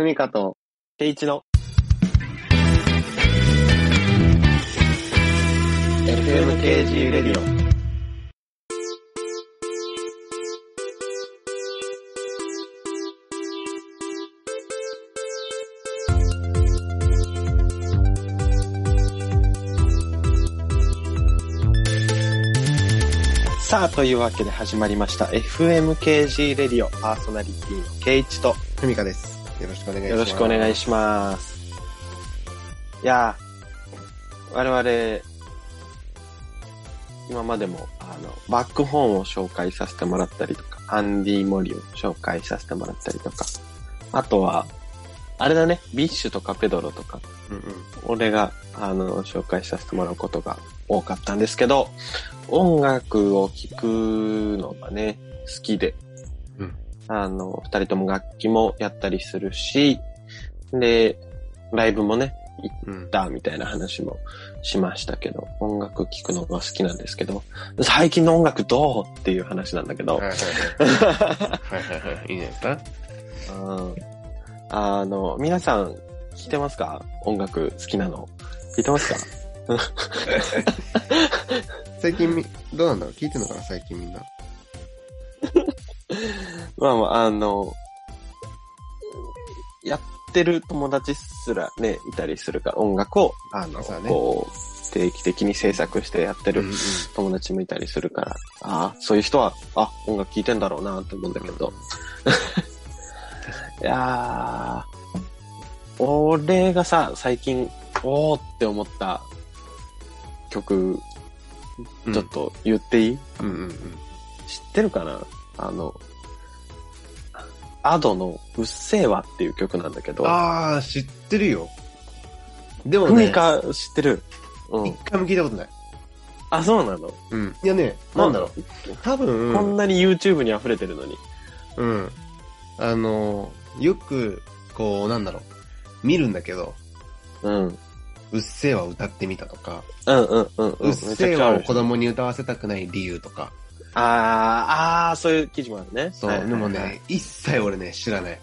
ふみかと、ケイチの FMKG レディオ。さあ、というわけで始まりました。FMKG レディオパーソナリティのケイチとふみかです。よろしくお願いします。よろしくお願いします。いやー、我々、今までも、あの、 BACK HORN を紹介させてもらったりとか、 andymori を紹介させてもらったりとか、あとは、あれだね、 BiSH とか PEDRO とか、うんうん。俺が、あの、紹介させてもらうことが多かったんですけど、音楽を聴くのがね、好きで、うんあの、二人とも楽器もやったりするし、で、ライブもね、うん行っ。たみたいな話もしましたけど、音楽聴くのが好きなんですけど、最近の音楽どうっていう話なんだけどはい、はいはい。はいはいはい。いいんじゃないですか？うんあの、皆さん、聴いてますか？音楽好きなの。聴いてますか？最近み、どうなんだろう？聞いてんのかな？最近みんな。まあまあ、あの、やってる友達すらね、いたりするから、音楽を、あの、そうだね。こう、定期的に制作してやってるうんうん。友達もいたりするから、ああ、そういう人は、あ、音楽聴いてんだろうなと思うんだけど。いやー、俺がさ、最近、おーって思った曲、うん。ちょっと言っていい、うんうんうん。知ってるかな？あの、アドのうっせぇわっていう曲なんだけど、あー、知ってるよ。でもね、か知ってるうん。一回も聞いたことない。あ、そうなの、うん。いやね、なんだろう。多分、こんなに YouTube に溢れてるのに。うん。あの、よく、こう、なんだろう。見るんだけど、うん。うっせぇわ歌ってみたとか、うんうんうんうん。うっせぇわを子供に歌わせたくない理由とか。あー、あー、そういう記事もあるね。そう、はいはいはいでもね、一切俺ね、知らない。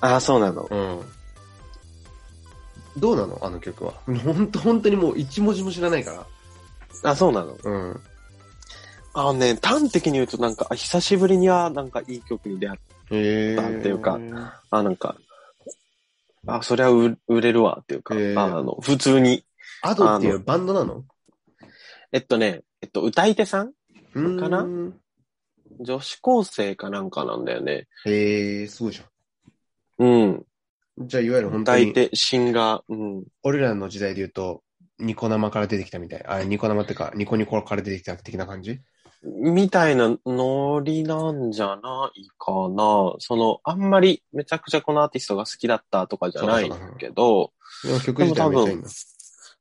あー、そうなの。うん。どうなの？あの曲は。ほんと、本当にもう一文字も知らないから。あ、そうなの。うん。あのね、端的に言うとなんか、あ久しぶりにはなんかいい曲に出会っへなんていうかあ、なんか、あ、そりゃ売売れるわっていうか、あの、普通に。アドっていうバンドなの？えっとね、えっと、歌い手さんかな？女子高生かなんかなんだよね。へえ、そうじゃうん。ん。じゃあ、いわゆる本当に、歌い手、シンガー、うん。俺らの時代で言うと、ニコ生から出てきたみたい。あ、ニコ生ってか、ニコニコから出てきた的な感じ？みたいなノリなんじゃないかな。その、あんまりめちゃくちゃこのアーティストが好きだったとかじゃないけど、でも曲自体はめっちゃいいんだ。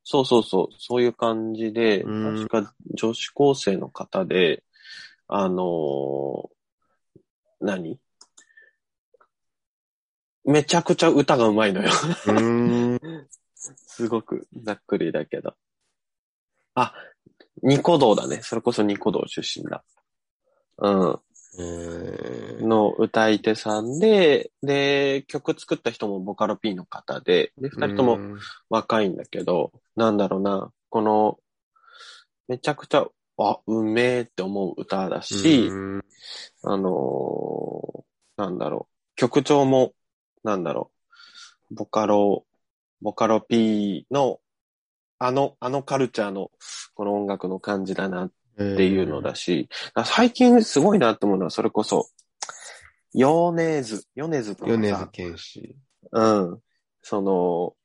そうそうそう、そういう感じで、うん確か女子高生の方で、あのー何？めちゃくちゃ歌が上手いのよ。すごくざっくりだけど。あ、ニコ動だね。それこそニコ動出身だ。うん。えーの歌い手さんで、で、曲作った人もボカロ P の方で、で、二人ともうん若いんだけど、なんだろうな、この、めちゃくちゃ、あ、うめえって思う歌だし、うん。あのーなんだろう、曲調も、なんだろう、ボカロ、ボカロ P の、あの、あのカルチャーの、この音楽の感じだなっていうのだし、最近すごいなって思うのは、それこそ、ヨネーズ、ヨネーズとかさ、米津玄師。うん。その、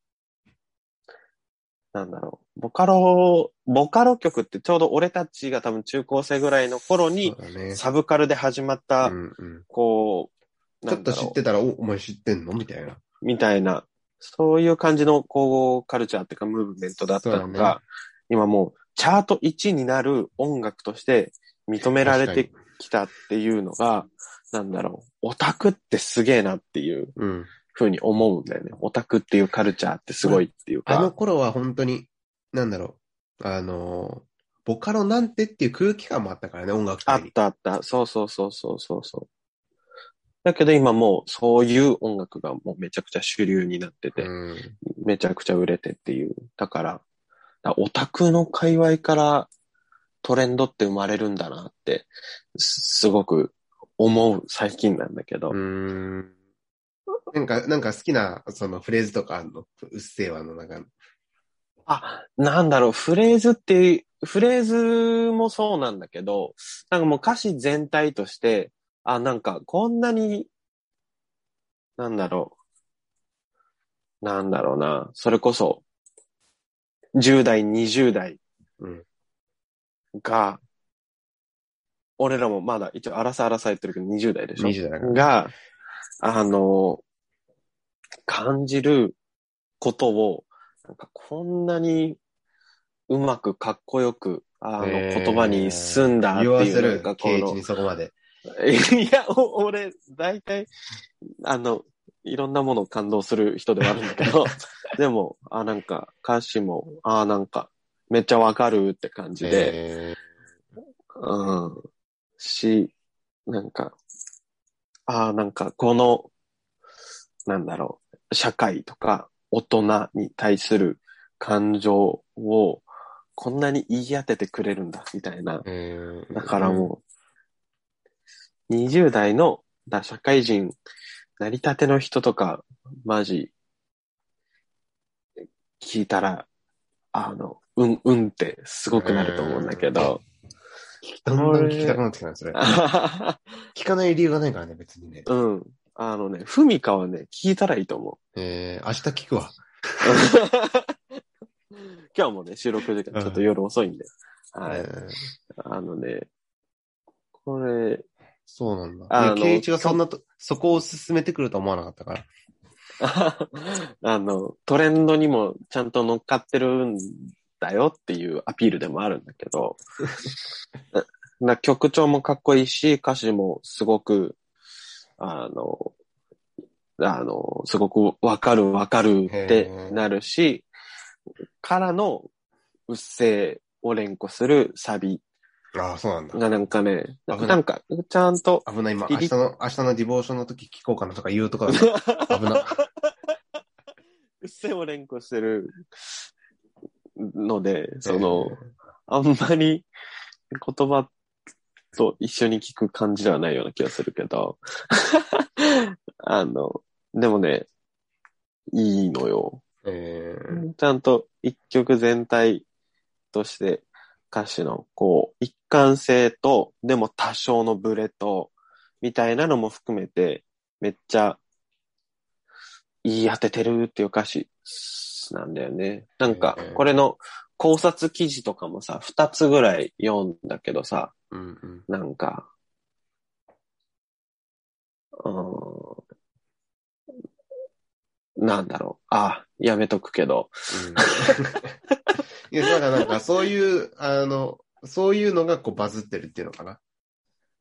なんだろう。ボカロ、ボカロ曲ってちょうど俺たちが多分中高生ぐらいの頃に。サブカルで始まった、うんうんこう、ちょっと知ってたら、お、お前知ってんの？みたいな。みたいな、そういう感じの、こう、カルチャーっていうか、ムーブメントだったのが、ね今もう、チャート1になる音楽として認められてきたっていうのが、なんだろう、オタクってすげえなっていううん。ふうに思うんだよね。オタクっていうカルチャーってすごいっていうか。あの頃は本当に、なんだろう、あの、ボカロなんてっていう空気感もあったからね、音楽あっ。たあった。そうそうそうそうそうそう。だけど今もうそういう音楽がもうめちゃくちゃ主流になってて、うん。めちゃくちゃ売れてっていう。だから、だからオタクの界隈からトレンドって生まれるんだなって、すすごく思う最近なんだけど。うーん。なんか、なんか好きな、そのフレーズとかあるの？うっせぇわの中の。あ、なんだろう、フレーズって、フレーズもそうなんだけど、なんかもう歌詞全体として、あ、なんかこんなに、なんだろう、なんだろうな、それこそ、10代、20代うん。が、俺らもまだ一応荒さ荒さ言ってるけど20代でしょ？20代。が、あの、感じることを、なんかこんなにうまくかっこよく、あの、えー言葉に済んだっていう、な言わせるんかこに、そこまで。いや、お俺、大体、あの、いろんなものを感動する人ではあるんだけど、でも、あ、なんか、歌詞も、あ、なんか、めっちゃわかるって感じで、えうん。し、なんか、ああ、なんかこの、なんだろう、社会とか大人に対する感情をこんなに言い当ててくれるんだ、みたいな。だからもう、20代の、だ社会人、なりたての人とか、マジ、聞いたら、あの、うん、うんってすごくなると思うんだけど、だんだん聞きたくなってきたね、それ。聞かない理由がないからね、別にね。うん。あのね、ふみかはね、聞いたらいいと思えー、明日聞くわ。う。今日もね、収録時間ちょっと夜遅いんで。はい。えーあのね、これ、そうなんだ。あのでケイチがそんなと、そこを進めてくるとは思わなかったから。あの、トレンドにもちゃんと乗っかってるんだよっていうアピールでもあるんだけど、な曲調もかっこいいし、歌詞もすごく、あの、あの、すごくわかるわかるってなるし、からの、うっせーを連呼するサビああ、そうなんだ。がなんかね、危なんか、ちゃんと、危ない、今、明日の、明日のディボーションの時聞こうかなとか言うとか。危な。うっせーを連呼してるので、その、あんまり言葉と一緒に聞く感じではないような気がするけど、あの、でもね、いいのよ。えー、ちゃんと一曲全体として歌詞のこう、一貫性と、でも多少のブレと、みたいなのも含めて、めっちゃ言い当ててるっていう歌詞なんだよね。なんかこれの考察記事とかもさ、二つぐらい読んだけどさ、うんうん。なんか、うーんなんだろう。あ、やめとくけど。うん、いや、だからなんか、そういう、あの、そういうのがこうバズってるっていうのかな。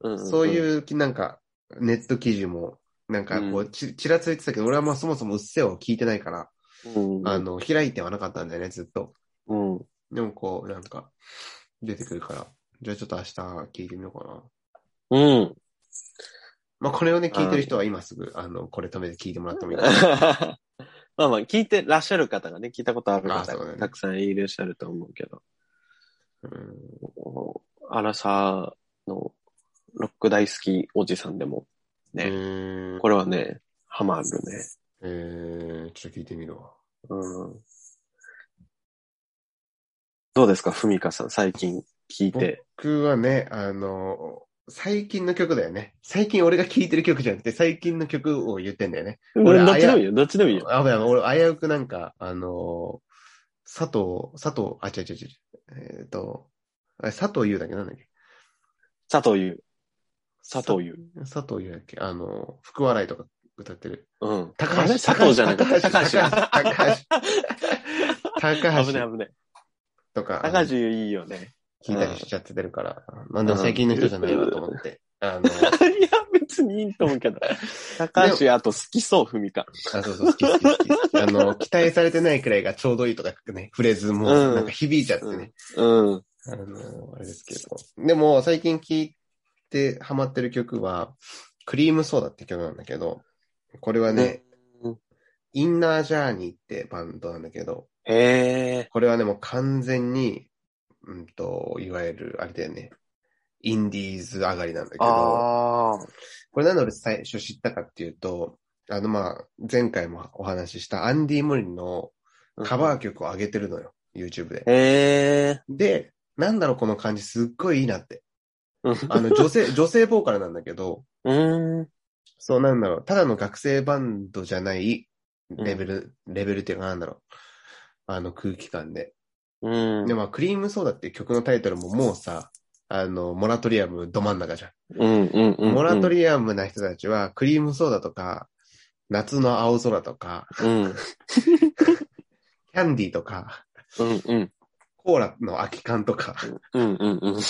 うんそういう、なんか、ネット記事も、なんかこう、ち、ちらついてたけど、俺はまあそもそもうっせぇを聞いてないから、うん、あの、開いてはなかったんだよね、ずっと。うん。でもこう、なんか、出てくるから、じゃあちょっと明日聞いてみようかな。うん。まあこれをね、聞いてる人は今すぐ、あの、これ止めて聞いてもらってもいいかな。まあまあ、聞いてらっしゃる方がね、聞いたことある方あそうだねがたくさんいらっしゃると思うけど、うんアラサーのロック大好きおじさんでもえね、ー、これはね、ハマるね。えー、ちょっと聞いてみるわ。うん。どうですか、ふみかさん、最近聞いて？僕はね、あの、最近の曲だよね。最近俺が聴いてる曲じゃなくて、最近の曲を言ってんだよね。俺どっちでもいいよ、どっちでもいいよ。あ、やばい、俺、危うくなんか、あの佐藤、佐藤、あ、違う違う違う。えっ、と、あれ佐藤優だっけ？なんだっけ？佐藤優。佐藤優。佐藤優だっけ？あの、福笑いとか歌ってる。うん。高橋佐藤じゃなくて、高橋高橋。高橋危ない危ない。とか、高橋いいよね。聞いたりしちゃっててるから、まあでも最近の人じゃないわと思って。あの、いや、別にいいと思うけど。高橋、あと好きそう、ふみか。あ、そうそう、好き好き好き。あの、期待されてないくらいがちょうどいいとかね、フレーズもうんなんか響いちゃってね。うん。あの、あれですけど。でも、最近聴いてハマってる曲は、クリームソーダって曲なんだけど、これはね、うんインナージャーニーってバンドなんだけど、へえ。これはね、もう完全に、うんと、いわゆる、あれだよね、インディーズ上がりなんだけど。これなんで俺最初知ったかっていうと、あのまあ、前回もお話ししたアンディ・ムリンのカバー曲を上げてるのよ、YouTube で。へえ。で、なんだろうこの感じすっごいいいなって。うんあの女性、女性ボーカルなんだけど、うーん。そうなんだろう、ただの学生バンドじゃないレベル、レベルっていうかなんだろう、あの空気感で。うん。で、まあ、クリームソーダっていう曲のタイトルももうさ、あの、モラトリアムど真ん中じゃん。うんうんうん。モラトリアムな人たちは、クリームソーダとか、夏の青空とか、うん。キャンディーとか、うんうん。コーラの空き缶とか、うんうんうん。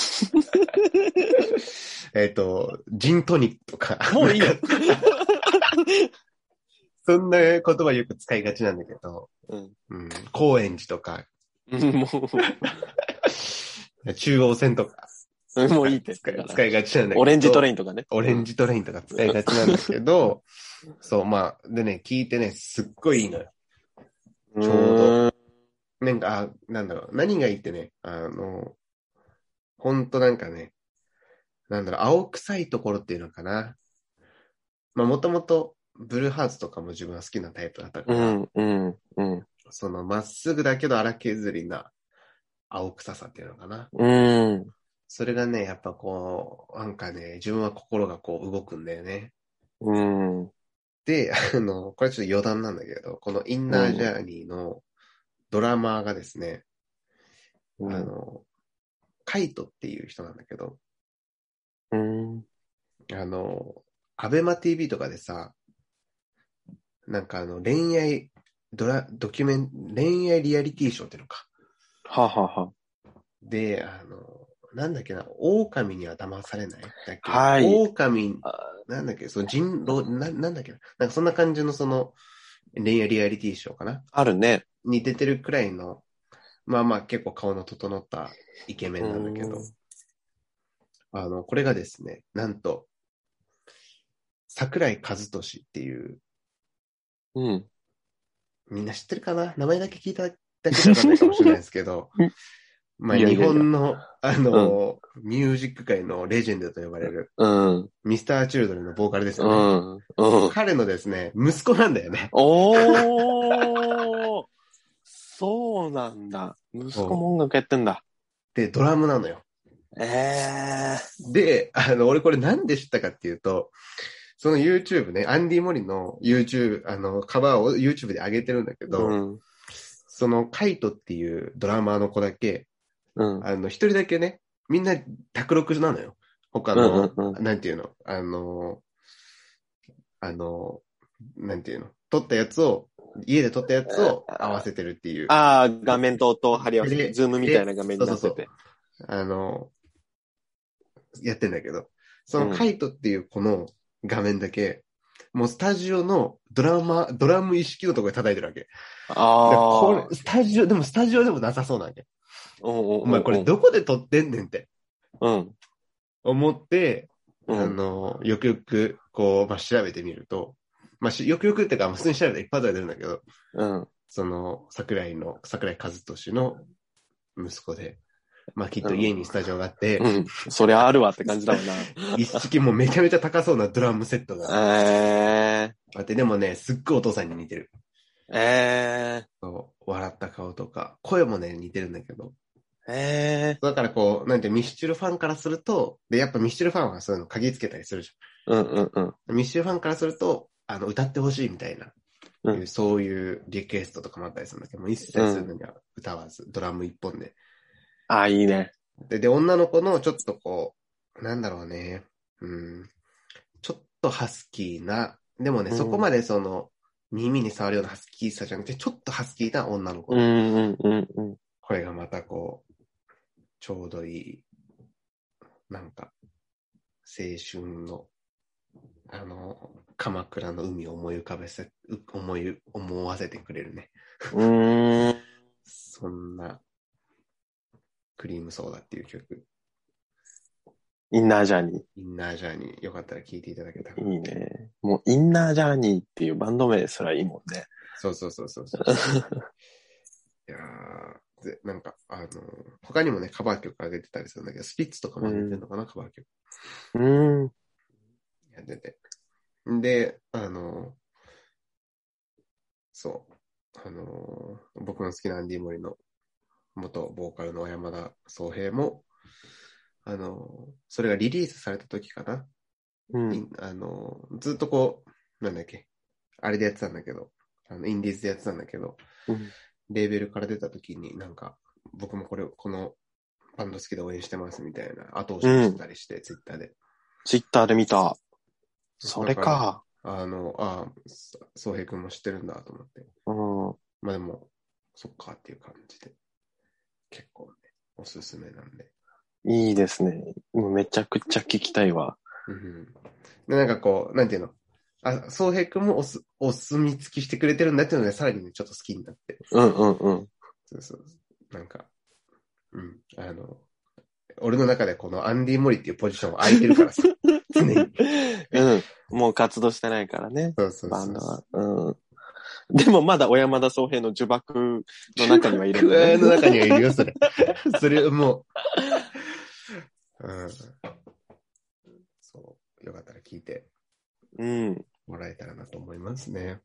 えっと、ジントニックとか。もういいよ。そんな言葉よく使いがちなんだけど、うん。うん、高円寺とか、も 中央線とかう、もういいって。使い使いがちなんだけど。オレンジトレレインとかね。オレンジトレインとか使いがちなんだけど、そう、まあ、でね、聞いてね、すっごいいいのよ。ちちょうど。なんか、あなんだろう、何がいいってね、あの、ほんとなんかね、なんだろう、青臭いところっていうのかな。まあ、もともと、ブルーハーツとかも自分は好きなタイプだったから、うんうんうん。そのまっすぐだけど荒削りな青臭さっていうのかな。うん。それがね、やっぱこう、なんかね、自分は心がこう動くんだよね。うん。で、あの、これちょっと余談なんだけど、このインナージャーニーのドラマーがですね、あの、カイトっていう人なんだけど、うん。あの、アベマ TV とかでさ、なんかあの、恋愛、ドラ、ドキュメン、恋愛リアリティショーっていうのか。ははは。で、あの、なんだっけな、狼には騙されない？だっけ？はい。狼、なんだっけ、その人狼、ななんだっけな、なんかそんな感じのその、恋愛リアリティショーかな？あるね。に出てるくらいの、まあまあ結構顔の整ったイケメンなんだけど。うん、あの、これがですね、なんと、桜井和俊っていう、うん。みんな知ってるかな？名前だけ聞いただけじゃないかもしれないですけどうん、まあ日本の、あの、ミュージック界のレジェンドと呼ばれる、うん。ミスターチルドレンのボーカルですうよね。ん。うん。彼のですね、息子なんだよね。おーそうなんだ。息子も音楽やってんだ。で、ドラムなのよ。ええで、あの、俺これなんで知ったかっていうと、その YouTube ね、アンディ・モリの YouTube、あの、カバーを YouTube で上げてるんだけど、うん。そのカイトっていうドラマーの子だけ、うん。あの、一人だけね、みんな卓録なのよ。他の、うんうんうなんていうの、あの、あの、なんていうの、撮ったやつを、家で撮ったやつを合わせてるっていう、あああ、画面と音貼り合わせでて、ズームみたいな画面になってて。の、やってんだけど、そのカイトっていう子の画面だけ、もうスタジオのドラマ、ドラム意識のところで叩いてるわけ。でああ。スタジオ、でもスタジオでもなさそうなんだよ。おお前これどこで撮ってんねんってうん。思って、うん。あの、よくよく、こう、まあ、調べてみると、まあ、しよくよくってか、普通に調べたら一発で出るんだけど、うん。その、桜井の、桜井和俊の息子で、まあ、きっと家にスタジオがあって、うん。そりゃあるわって感じだわ 一式もうめちゃめちゃ高そうなドラムセットがな。えあって、でもね、すっごいお父さんに似てる。ええそう笑った顔とか、声もね、似てるんだけど。ええだからこう、なんて、ミスチルファンからすると、で、やっぱミスチルファンはそういうの鍵つけたりするじうんうんうん。ゃん。ミスチルファンからすると、あの、歌ってほしいみたいな、うんそういうリクエストとかもあったりするんだけど、もう一切するのには歌わず、ドラム一本で。ああ、いいね。で、で、女の子のちょっとこう、なんだろうね、うん、ちょっとハスキーな、でもね、うんそこまでその、耳に触るようなハスキーさじゃなくて、ちょっとハスキーな女の子うんのうんうんうん。声がまたこう、ちょうどいい、なんか、青春の、あの、鎌倉の海を思い浮かべせ、う思い、思わせてくれるね。うーん。そんな、クリームソーダっていう曲。インナージャーニインナージャーニー、よかったら聞いていただけたら。ー。いいね。もう、インナージャーニーっていうバンド名すらいいもんね。そうそうそうそうそう。いやーで、なんか、あのー他にもね、カバー曲上げてたりするんだけど、スピッツとかも上げてるのかな、カバー曲。うーん。やってて。で、あのーそう、あのー僕の好きなアンディ・モリの元ボーカルの小山田宗平も、あのーそれがリリースされた時かな。うん。いあのーずっとこう、なんだっけ、あれでやってたんだけど、あのインディーズでやってたんだけど、うんレーベルから出た時になんか、僕もこれ、このバンド好きで応援してますみたいな後押ししてたりして、ツイッターで。ツイッターで見た。それか。あの、ああ、宗平君も知ってるんだと思って。うん。まあでも、そっかっていう感じで。結構ね、おすすめなんで。いいですね。もうめちゃくちゃ聞きたいわ。うん。で、なんかこう、なんていうの？あ、宗平君もおす、お墨付きしてくれてるんだっていうので、さらにね、ちょっと好きになって。うんうんうん。そうそう。なんか、うん。あの、俺の中でこのアンディ・モリっていうポジションは空いてるからさ、常に。うん。もう活動してないからね。そうそうそう。バンドは。うん。でもまだ小山田宗平の呪縛の中にはいるね。の中にはいるよ、それ。それもう。うん。そう。よかったら聞いてうん。もらえたらなと思いますね。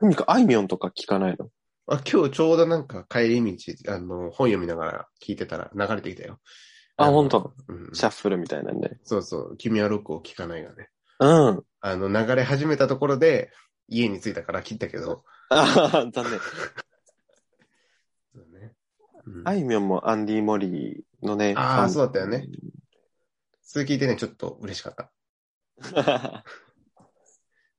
何かあいみょんとか聞かないの？あ、今日ちょうどなんか帰り道、あの、本読みながら聞いてたら流れてきたよ。あ、の本当うん。シャッフルみたいなんで。そうそう。君はロックを聞かないがね。うん。あの、流れ始めたところで、家に着いたから切ったけど。ああ、残念。そうね。うんあいみょんもアンディ・モリーのね。あーファンそうだったよね。それ聞いてね、ちょっと嬉しかった。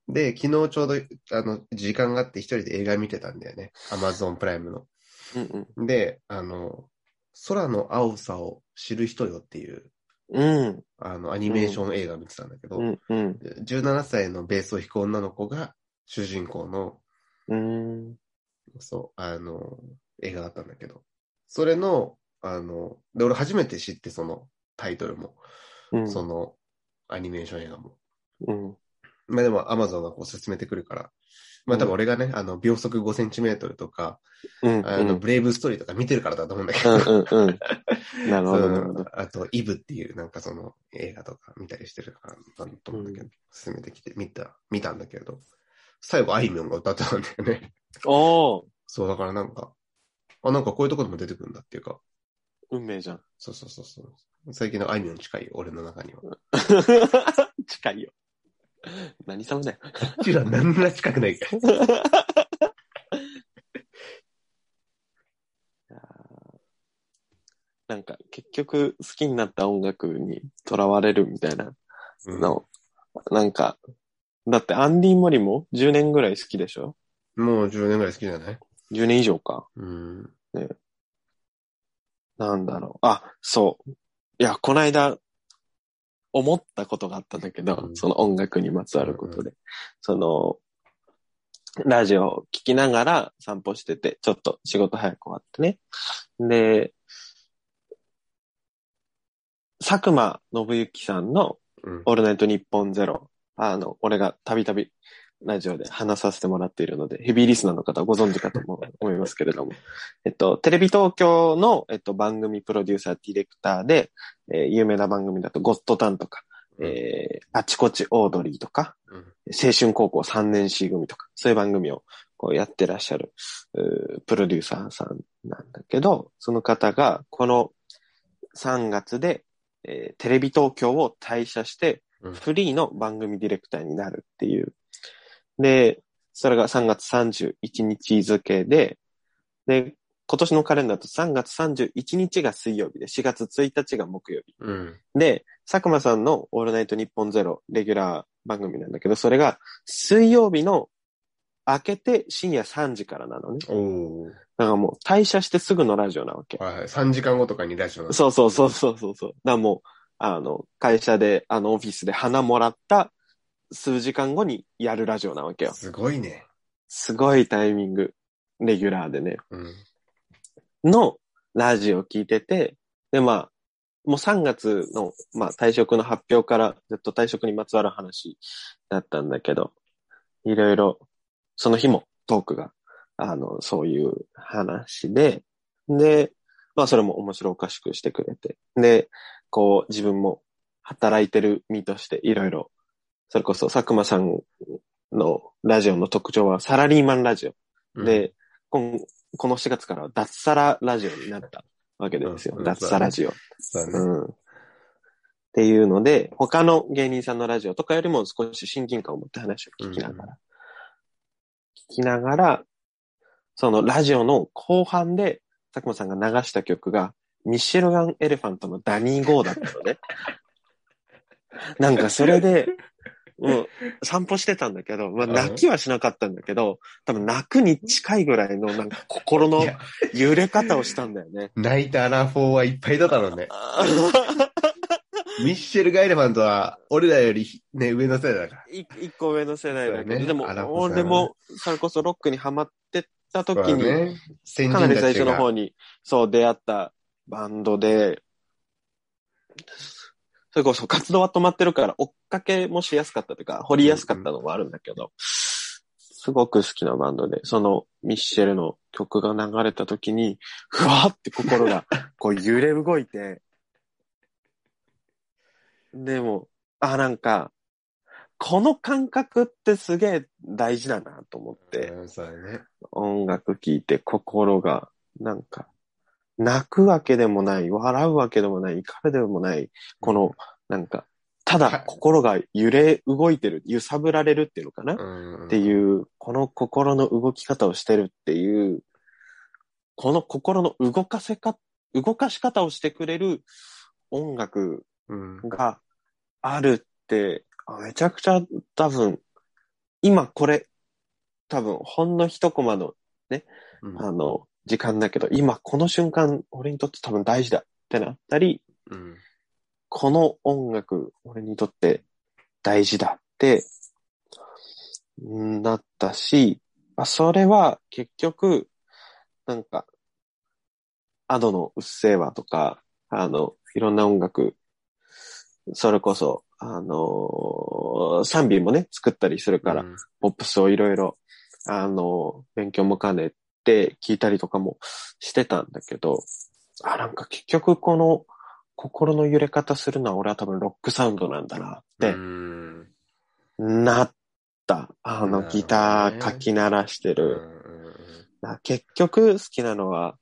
で、昨日ちょうど、あの、時間があって一人で映画見てたんだよね。アマゾンプライムの。うんうん。で、あの、空の青さを知る人よっていう、うん。あの、アニメーション映画見てたんだけど、うん。うん。17歳のベースを弾く女の子が主人公の、うん。そう、あの、映画だったんだけど、それの、あの、で、俺初めて知って、そのタイトルも、うん。そのアニメーション映画も。うん。まあでも、アマゾンがこう進めてくるから、まあ多分俺がね、あの、秒速5センチメートルとか、うん。あの、ブレイブストーリーとか見てるからだと思うんだけど、うんうんうん。なるほど、るほど。のあと、イブっていうなんかその映画とか見たりしてるからだと思うんだけど、う進めてきて、見た、見たんだけど、最後、あいみょんが歌ってたんだよね。おーそう、だからなんか、あ、なんかこういうとこでも出てくるんだっていうか、運命じゃん。そうそうそうそう。最近のあいみょんに近いよ、俺の中には。こ 近いよ。何様だよ。っちは何ら近くないか ら。なんか結局好きになった音楽にとらわれるみたいなうんの、なんか、だってアンディ・モリも10年ぐらい好きでしょ？もう10年ぐらい好きじゃない ?10 年以上か。うん。なんだろう。あ、そう。いや、こないだ思ったことがあったんだけど、うんその音楽にまつわることうで。その、ラジオを聞きながら散歩してて、ちょっと仕事早く終わってね。で、佐久間信之さんのうん。オールナイトニッポンゼロ。あの、俺がたびたびラジオで話させてもらっているので、ヘビーリスナーの方はご存知かと思思いますけれども。えっと、テレビ東京の、えっと、番組プロデューサー、ディレクターで、えー有名な番組だと、ゴッドタンとか、えーあちこちオードリーとか、うん青春高校3年 C 組とか、そういう番組をこうやってらっしゃる、プロデューサーさんなんだけど、その方が、この3月で、えーテレビ東京を退社して、うんフリーの番組ディレクターになるっていう。で、それが3月31日付で、で、今年のカレンダーだと3月31日が水曜日で、4月1日が木曜日。うん。で、佐久間さんのオールナイトニッポンゼロレギュラー番組なんだけど、それが水曜日の明けて深夜3時からなのね。だからもう退社してすぐのラジオなわけ。はいはい。3時間後とかにラジオなのそうそうそうそうそうそう。だからもう、あの、会社で、あの、オフィスで花もらった数時間後にやるラジオなわけよ。すごいね。すごいタイミング、レギュラーでね。うん。のラジオ聞いてて、で、まあ、もう3月の、まあ、退職の発表からずっと退職にまつわる話だったんだけど、いろいろ、その日もトークが、あの、そういう話で、で、まあそれも面白おかしくしてくれて、で、こう自分も働いてる身としていろいろ、それこそ佐久間さんのラジオの特徴はサラリーマンラジオ。で、こんこの4月からは脱サララジオになったわけですよ。うん脱サラジオ。そう。うん。っていうので、他の芸人さんのラジオとかよりも少し親近感を持って話を聞きながら、聞きながら、そのラジオの後半で、佐久間さんが流した曲が、ミッシェルガン・エレファントのダニー・ゴーだったのね。なんかそれで、もう散歩してたんだけど、まあうん泣きはしなかったんだけど、多分泣くに近いぐらいのなんか心の揺れ方をしたんだよね。泣いたアラフォーはいっぱいだったろうね。ミッシェル・ガイレマンとは、俺らよりね、上の世代だから。い一個上の世代だけど、ねでも俺も、それこそロックにハマってた時に、ね、先かなり最初の方に、そう出会ったバンドで、それこそ活動は止まってるから追っかけもしやすかったというか、掘りやすかったのもあるんだけど、すごく好きなバンドで、そのミッシェルの曲が流れた時に、ふわーって心が こう揺れ動いて、でも、あ、なんか、この感覚ってすげえ大事だなと思って。音楽聴いて心が、なんか、泣くわけでもない、笑うわけでもない、怒るでもない、この、なんか、ただ心が揺れ動いてる、揺さぶられるっていうのかな、うん。っていう、この心の動き方をしてるっていう、この心の動かせか、動かし方をしてくれる音楽うん。があるって、あめちゃくちゃ多分、今これ、多分ほんの一コマのうん。あの、時間だけど、今この瞬間、俺にとって多分大事だってなったり、うん。この音楽、俺にとって大事だって、んなったし、まあ、それは結局、なんか、アドのうっせぇわとか、あの、いろんな音楽、それこそ、あの賛美もね、作ったりするから、うんポップスをいろいろ、あの、勉強も兼ねて聞いたりとかもしてたんだけど、あ、なんか結局この心の揺れ方するのは俺は多分ロックサウンドなんだなっうてん。なった。あのギターかき鳴らしてうんる。な結局好きなのは、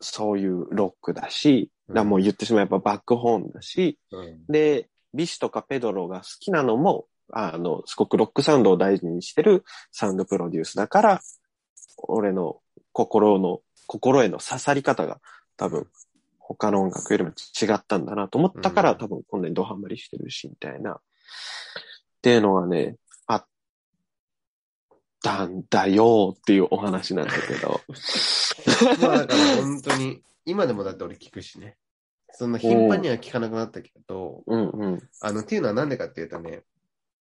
そういうロックだし、うんだもう言ってしまえばバックホーンだし、うんで、ビシとかペドロが好きなのも、あの、すごくロックサウンドを大事にしてるサウンドプロデュースだから、俺の心の、心への刺さり方が多分、他の音楽よりも違ったんだなと思ったから、うん多分こんなにドハマりしてるし、みたいな。っていうのはね、あったんだよっていうお話なんだけど。まあだから本当に、今でもだって俺聞くしね。そんな頻繁には聞かなくなったけど、うんうん。あの、っていうのはなんでかっていうとね、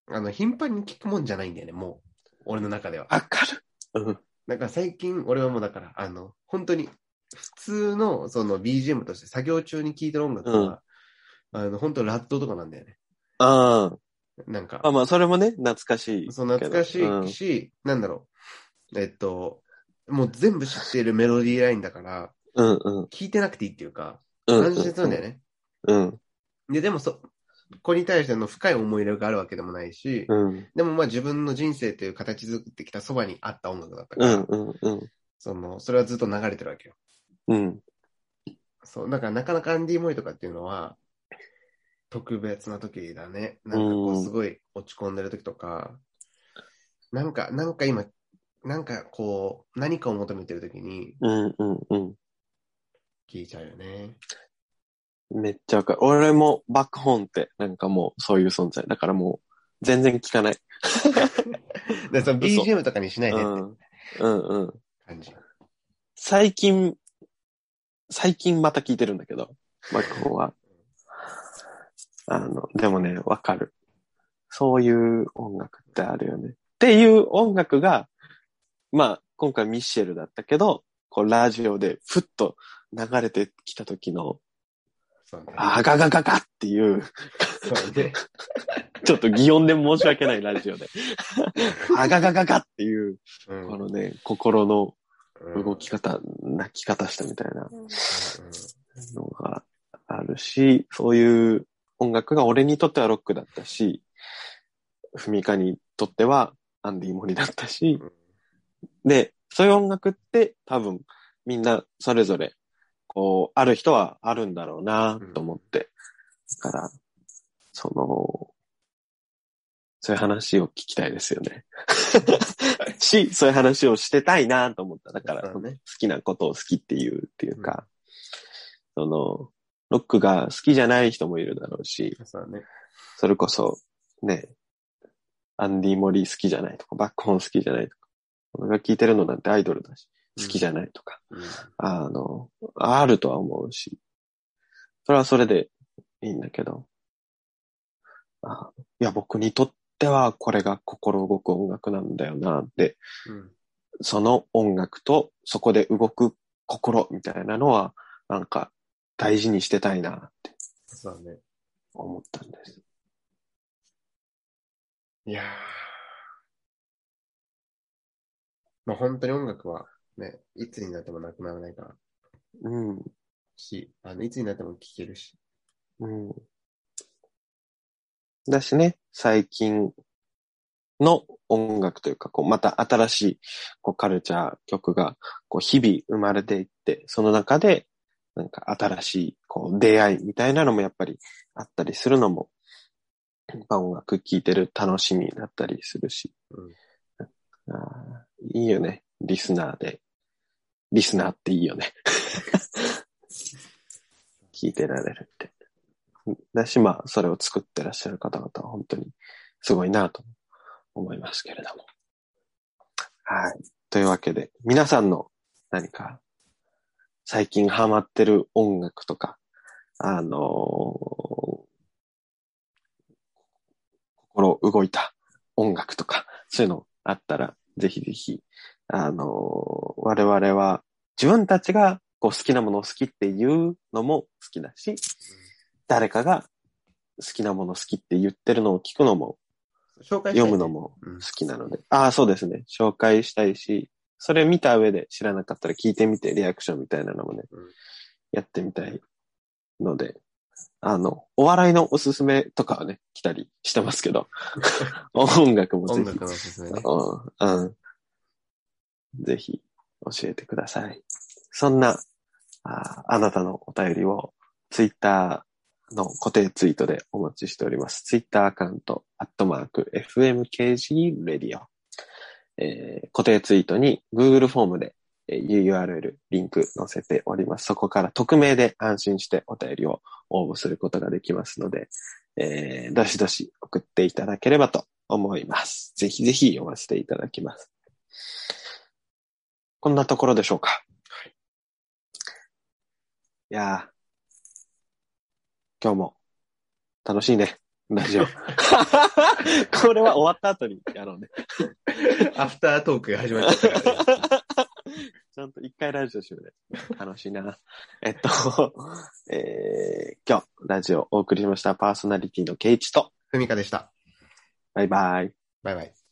あの、頻繁に聞くもんじゃないんだよね、もう。俺の中では。わかる。うん。なんか最近、俺はもうだから、あの、本当に、普通の、その BGM として作業中に聴いてる音楽は、あの、本当ラッドとかなんだよね。あなんかあ。、まあ、それもね、懐かしい。そう懐かしいし、なんだろう。えっと、もう全部知っているメロディーラインだから、うんうん。聞いてなくていいっていうか、うん。感じてるんだよね。うん。で、でもそ、ここに対しての深い思い入れがあるわけでもないし、うん。でもまあ自分の人生という形作ってきたそばにあった音楽だったから、うん。うん。うん。その、それはずっと流れてるわけよ。うん。そう、だからなかなかアンディ・モイとかっていうのは、特別な時だね。なんかこううんすごい落ち込んでる時とか、なんか、なんか今、なんかこう、何かを求めてる時にうん。うん。うん。聞いちゃうよね。めっちゃわかる。俺もバックホーンってなんかもうそういう存在。だからもう全然聞かない。でその BGM とかにしないうでってん。うんうん。感じ。最近、最近また聞いてるんだけど、バックホーンは。あの、でもね、わかる。そういう音楽ってあるよね。っていう音楽が、まあ、今回ミッシェルだったけど、こう、ラジオでふっと流れてきた時の、そうね。あガガガガっていう、そうね。ちょっと擬音で申し訳ないラジオで。あガガガガっていう、うん。このね、心のうん。動き方、泣き方したみたいな。うん。のがあるし、そういう音楽が俺にとってはロックだったし、ふみかにとってはアンディ・モリだったし、で、そういう音楽って多分みんなそれぞれ、こう、ある人はあるんだろうなと思って。だから、その、そういう話を聞きたいですよね。し、そういう話をしてたいなと思った。だから、ね好きなことを好きっていうっていうか、その、ロックが好きじゃない人もいるだろうし、そね。それこそ、ね、アンディ・モリー好きじゃないとか、バックホーン好きじゃないとか、俺が聴いてるのなんてアイドルだし、好きじゃないとか、うん。あの、あるとは思うし、それはそれでいいんだけど、あいや、僕にとってはこれが心動く音楽なんだよなって、うん。その音楽とそこで動く心みたいなのは、なんか大事にしてたいなって。思ったんです。いやー。まあ本当に音楽はね、いつになってもなくならないからうん。し、あの、いつになっても聴けるし。うん。だしね、最近の音楽というか、こう、また新しい、こう、カルチャー曲が、こう、日々生まれていって、その中で、なんか新しい、こう、出会いみたいなのもやっぱりあったりするのも、やっぱ音楽聴いてる楽しみだったりするし、うん。あーいいよね、リスナーで。リスナーっていいよね。聞いてられるって。だし、まあ、それを作ってらっしゃる方々は本当にすごいなと思いますけれども。はい。というわけで、皆さんの何か最近ハマってる音楽とか、あのー心動いた音楽とか、そういうのあったら、ぜひぜひ、あのー我々は自分たちがこう好きなものを好きっていうのも好きだし、誰かが好きなもの好きって言ってるのを聞くのも、紹介読むのもうん好きなので。ああ、そうですね。紹介したいし、それ見た上で知らなかったら聞いてみて、リアクションみたいなのもね、うんやってみたいので、あの、お笑いのおすすめとかはね、来たりしてますけど、音楽もぜひ音楽のおすすめね。うん、うん。ぜひ教えてください。そんな、ああなたのお便りをツイッターの固定ツイートでお待ちしております。ツイッターアカウント、アットマーク、FMKG レディオ。えー固定ツイートに Google フォームでえー URL、リンク載せております。そこから匿名で安心してお便りを応募することができますので、えーどしどし送っていただければと思います。ぜひぜひ読ませていただきます。こんなところでしょうか。いやー今日も楽しいね、ラジオ。これは終わった後にやろうね。アフタートークが始まっちゃったからね。ちゃんと一回ラジオしようね。楽しいな。えっと、えー、今日ラジオをお送りしましたパーソナリティのケイチと、ふみかでした。バイバイ。バイバイ。